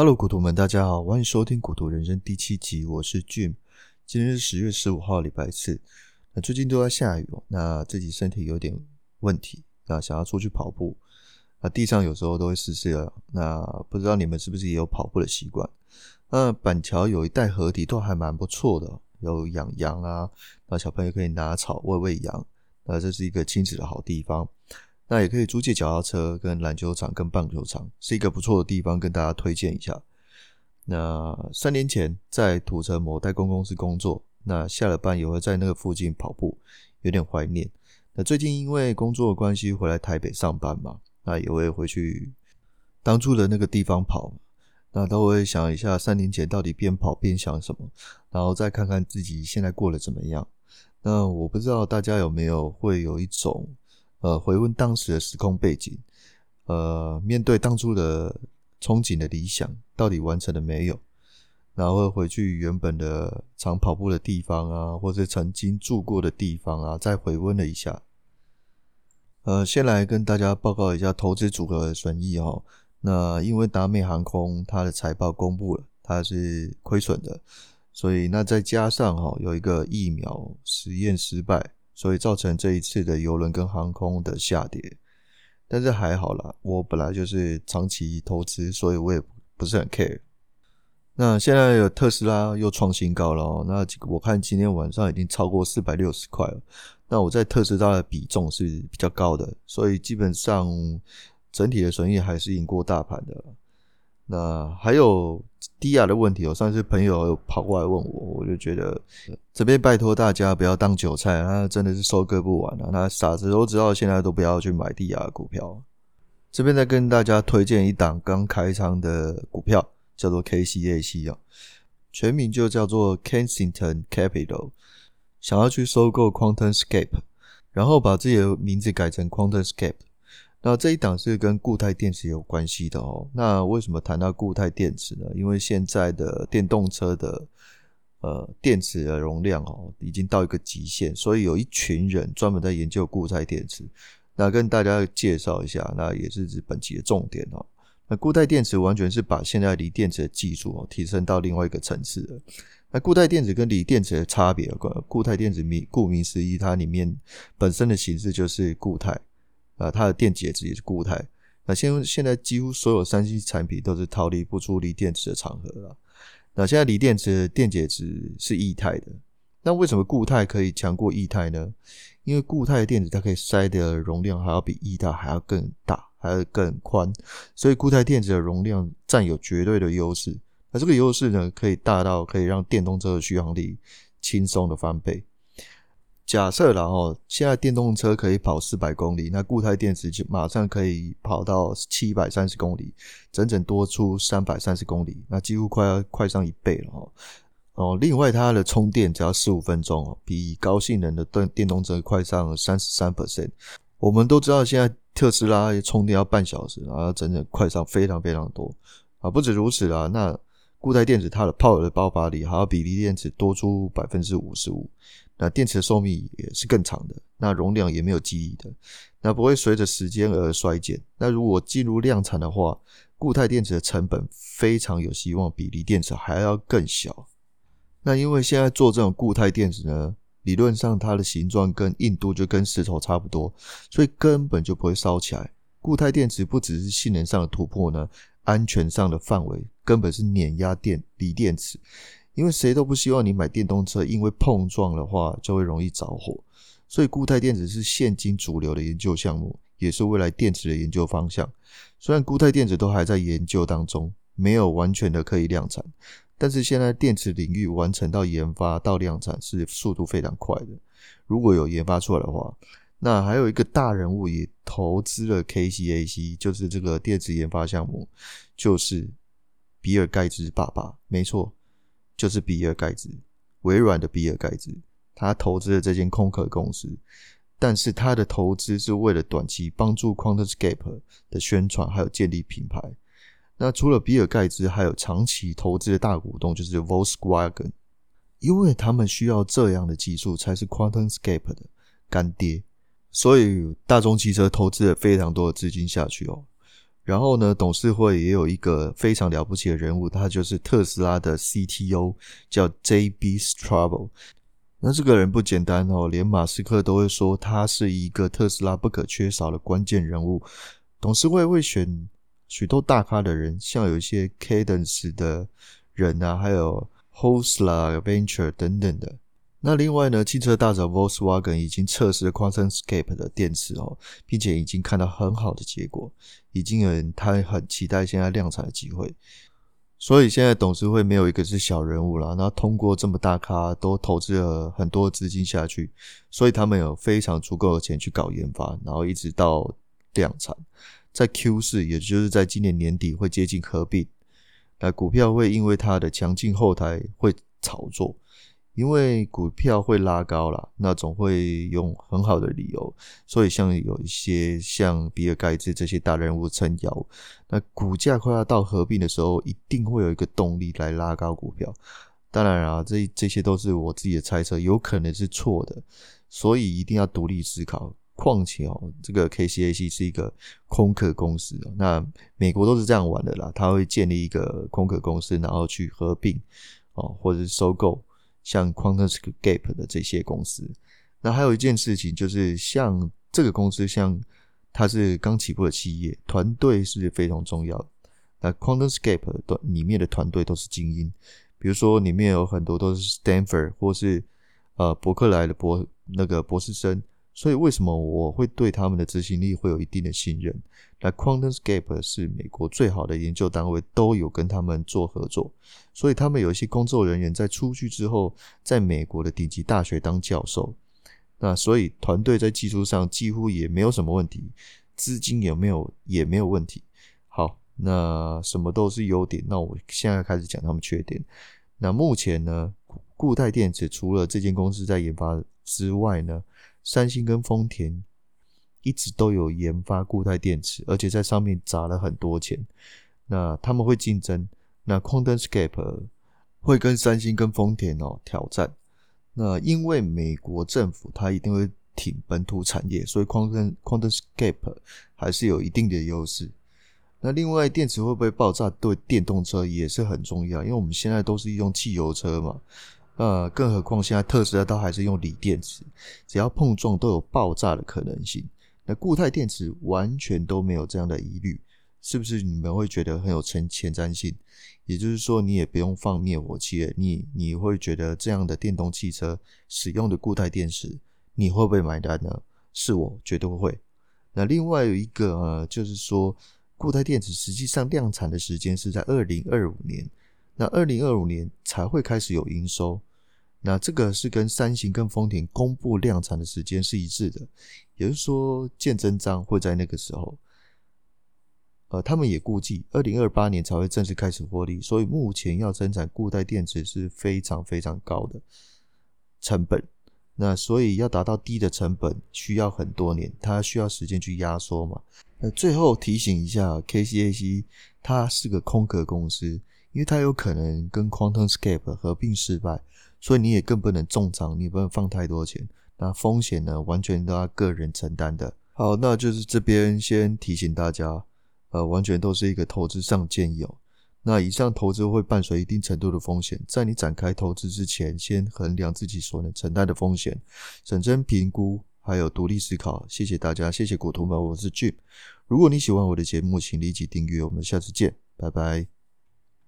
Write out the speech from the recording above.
Hello，股徒们，大家好，欢迎收听《股徒人生》第七集，我是 Jim。今天是十月十五号，礼拜四。那最近都在下雨，那自己身体有点问题，那想要出去跑步，那地上有时候都会湿湿的。那不知道你们是不是也有跑步的习惯？那板桥有一带河堤都还蛮不错的，有养羊啊，那小朋友可以拿草喂喂羊，那这是一个亲子的好地方。那也可以租借脚踏车，跟篮球场、跟棒球场，是一个不错的地方，跟大家推荐一下。那三年前在土城某代工公司工作，那下了班也会在那个附近跑步，有点怀念。那最近因为工作关系回来台北上班嘛，那也会回去当初的那个地方跑，那都会想一下三年前到底边跑边想什么，然后再看看自己现在过得怎么样。那我不知道大家有没有会有一种。呃，回问当时的时空背景，呃，面对当初的憧憬的理想，到底完成了没有？然后回去原本的常跑步的地方啊，或者曾经住过的地方啊，再回温了一下。呃，先来跟大家报告一下投资组合的损益哦。那因为达美航空它的财报公布了，它是亏损的，所以那再加上哈、哦、有一个疫苗实验失败。所以造成这一次的邮轮跟航空的下跌，但是还好啦，我本来就是长期投资，所以我也不是很 care。那现在有特斯拉又创新高了，那我看今天晚上已经超过四百六十块了。那我在特斯拉的比重是比较高的，所以基本上整体的损益还是赢过大盘的。那还有低亚的问题，我上次朋友有跑过来问我，我就觉得这边拜托大家不要当韭菜，他真的是收割不完啊！那傻子都知道，现在都不要去买低亚的股票。这边再跟大家推荐一档刚开仓的股票，叫做 KCAC 啊，全名就叫做 Kensington Capital，想要去收购 QuantumScape，然后把自己的名字改成 QuantumScape。那这一档是跟固态电池有关系的哦。那为什么谈到固态电池呢？因为现在的电动车的呃电池的容量哦已经到一个极限，所以有一群人专门在研究固态电池。那跟大家介绍一下，那也是指本期的重点哦。那固态电池完全是把现在锂电池的技术哦提升到另外一个层次了。那固态电池跟锂电池的差别，固态电池名顾名思义，它里面本身的形式就是固态。啊，它的电解质也是固态。那现现在几乎所有三 C 产品都是逃离不出锂电池的场合了。那现在锂电池的电解质是液态的。那为什么固态可以强过液态呢？因为固态电池它可以塞的容量还要比液态还要更大，还要更宽，所以固态电池的容量占有绝对的优势。那这个优势呢，可以大到可以让电动车的续航力轻松的翻倍。假设然后现在电动车可以跑四百公里，那固态电池就马上可以跑到七百三十公里，整整多出三百三十公里，那几乎快要快上一倍了哦。哦，另外它的充电只要十五分钟哦，比高性能的电电动车快上三十三 percent。我们都知道现在特斯拉充电要半小时，然后整整快上非常非常多啊！不止如此啦，那固态电池它的泡的爆发力还要比锂电池多出百分之五十五。那电池的寿命也是更长的，那容量也没有记忆的，那不会随着时间而衰减。那如果进入量产的话，固态电池的成本非常有希望比锂电池还要更小。那因为现在做这种固态电池呢，理论上它的形状跟硬度就跟石头差不多，所以根本就不会烧起来。固态电池不只是性能上的突破呢，安全上的范围根本是碾压电锂电池。因为谁都不希望你买电动车，因为碰撞的话就会容易着火，所以固态电池是现今主流的研究项目，也是未来电池的研究方向。虽然固态电池都还在研究当中，没有完全的可以量产，但是现在电池领域完成到研发到量产是速度非常快的。如果有研发出来的话，那还有一个大人物也投资了 KCAC，就是这个电池研发项目，就是比尔盖茨爸爸，没错。就是比尔盖茨，微软的比尔盖茨，他投资了这间空壳公司，但是他的投资是为了短期帮助 QuantumScape 的宣传，还有建立品牌。那除了比尔盖茨，还有长期投资的大股东就是 Volkswagen，因为他们需要这样的技术才是 QuantumScape 的干爹，所以大众汽车投资了非常多的资金下去哦。然后呢，董事会也有一个非常了不起的人物，他就是特斯拉的 CTO，叫 J.B. Straubel。那这个人不简单哦，连马斯克都会说他是一个特斯拉不可缺少的关键人物。董事会会选许多大咖的人，像有一些 Cadence 的人啊，还有 Hostla Venture 等等的。那另外呢，汽车大厂 Volkswagen 已经测试了 QuantumScape 的电池哦，并且已经看到很好的结果，已经有人他很期待现在量产的机会。所以现在董事会没有一个是小人物了，那通过这么大咖都投资了很多资金下去，所以他们有非常足够的钱去搞研发，然后一直到量产，在 Q 四，也就是在今年年底会接近合并，那股票会因为它的强劲后台会炒作。因为股票会拉高了，那总会用很好的理由，所以像有一些像比尔盖茨这些大人物撑腰，那股价快要到合并的时候，一定会有一个动力来拉高股票。当然啊，这这些都是我自己的猜测，有可能是错的，所以一定要独立思考。况且哦，这个 KCAC 是一个空壳公司，那美国都是这样玩的啦，他会建立一个空壳公司，然后去合并哦，或者是收购。像 QuantumScape 的这些公司，那还有一件事情就是，像这个公司，像它是刚起步的企业，团队是非常重要的。那 QuantumScape 的里面的团队都是精英，比如说里面有很多都是 Stanford 或是呃伯克莱的博那个博士生。所以为什么我会对他们的执行力会有一定的信任？那 QuantumScape 是美国最好的研究单位，都有跟他们做合作，所以他们有一些工作人员在出去之后，在美国的顶级大学当教授。那所以团队在技术上几乎也没有什么问题，资金有没有也没有问题。好，那什么都是优点。那我现在开始讲他们缺点。那目前呢，固态电池除了这间公司在研发之外呢，三星跟丰田一直都有研发固态电池，而且在上面砸了很多钱。那他们会竞争，那 QuantumScape 会跟三星跟丰田哦挑战。那因为美国政府它一定会挺本土产业，所以 Quantum QuantumScape 还是有一定的优势。那另外电池会不会爆炸，对电动车也是很重要，因为我们现在都是用汽油车嘛。呃，更何况现在特斯拉都还是用锂电池，只要碰撞都有爆炸的可能性。那固态电池完全都没有这样的疑虑，是不是你们会觉得很有前前瞻性？也就是说，你也不用放灭火器了，你你会觉得这样的电动汽车使用的固态电池，你会不会买单呢？是我绝对会。那另外有一个呃，就是说固态电池实际上量产的时间是在二零二五年，那二零二五年才会开始有营收。那这个是跟三星跟丰田公布量产的时间是一致的，也就是说见真章会在那个时候。呃，他们也估计二零二八年才会正式开始获利，所以目前要生产固态电池是非常非常高的成本。那所以要达到低的成本需要很多年，它需要时间去压缩嘛。那最后提醒一下，KCAC 它是个空壳公司，因为它有可能跟 QuantumScape 合并失败。所以你也更不能重仓，你不能放太多钱，那风险呢，完全都要个人承担的。好，那就是这边先提醒大家，呃，完全都是一个投资上建议哦。那以上投资会伴随一定程度的风险，在你展开投资之前，先衡量自己所能承担的风险，审慎评估，还有独立思考。谢谢大家，谢谢股徒们，我是 Jim。如果你喜欢我的节目，请立即订阅，我们下次见，拜拜。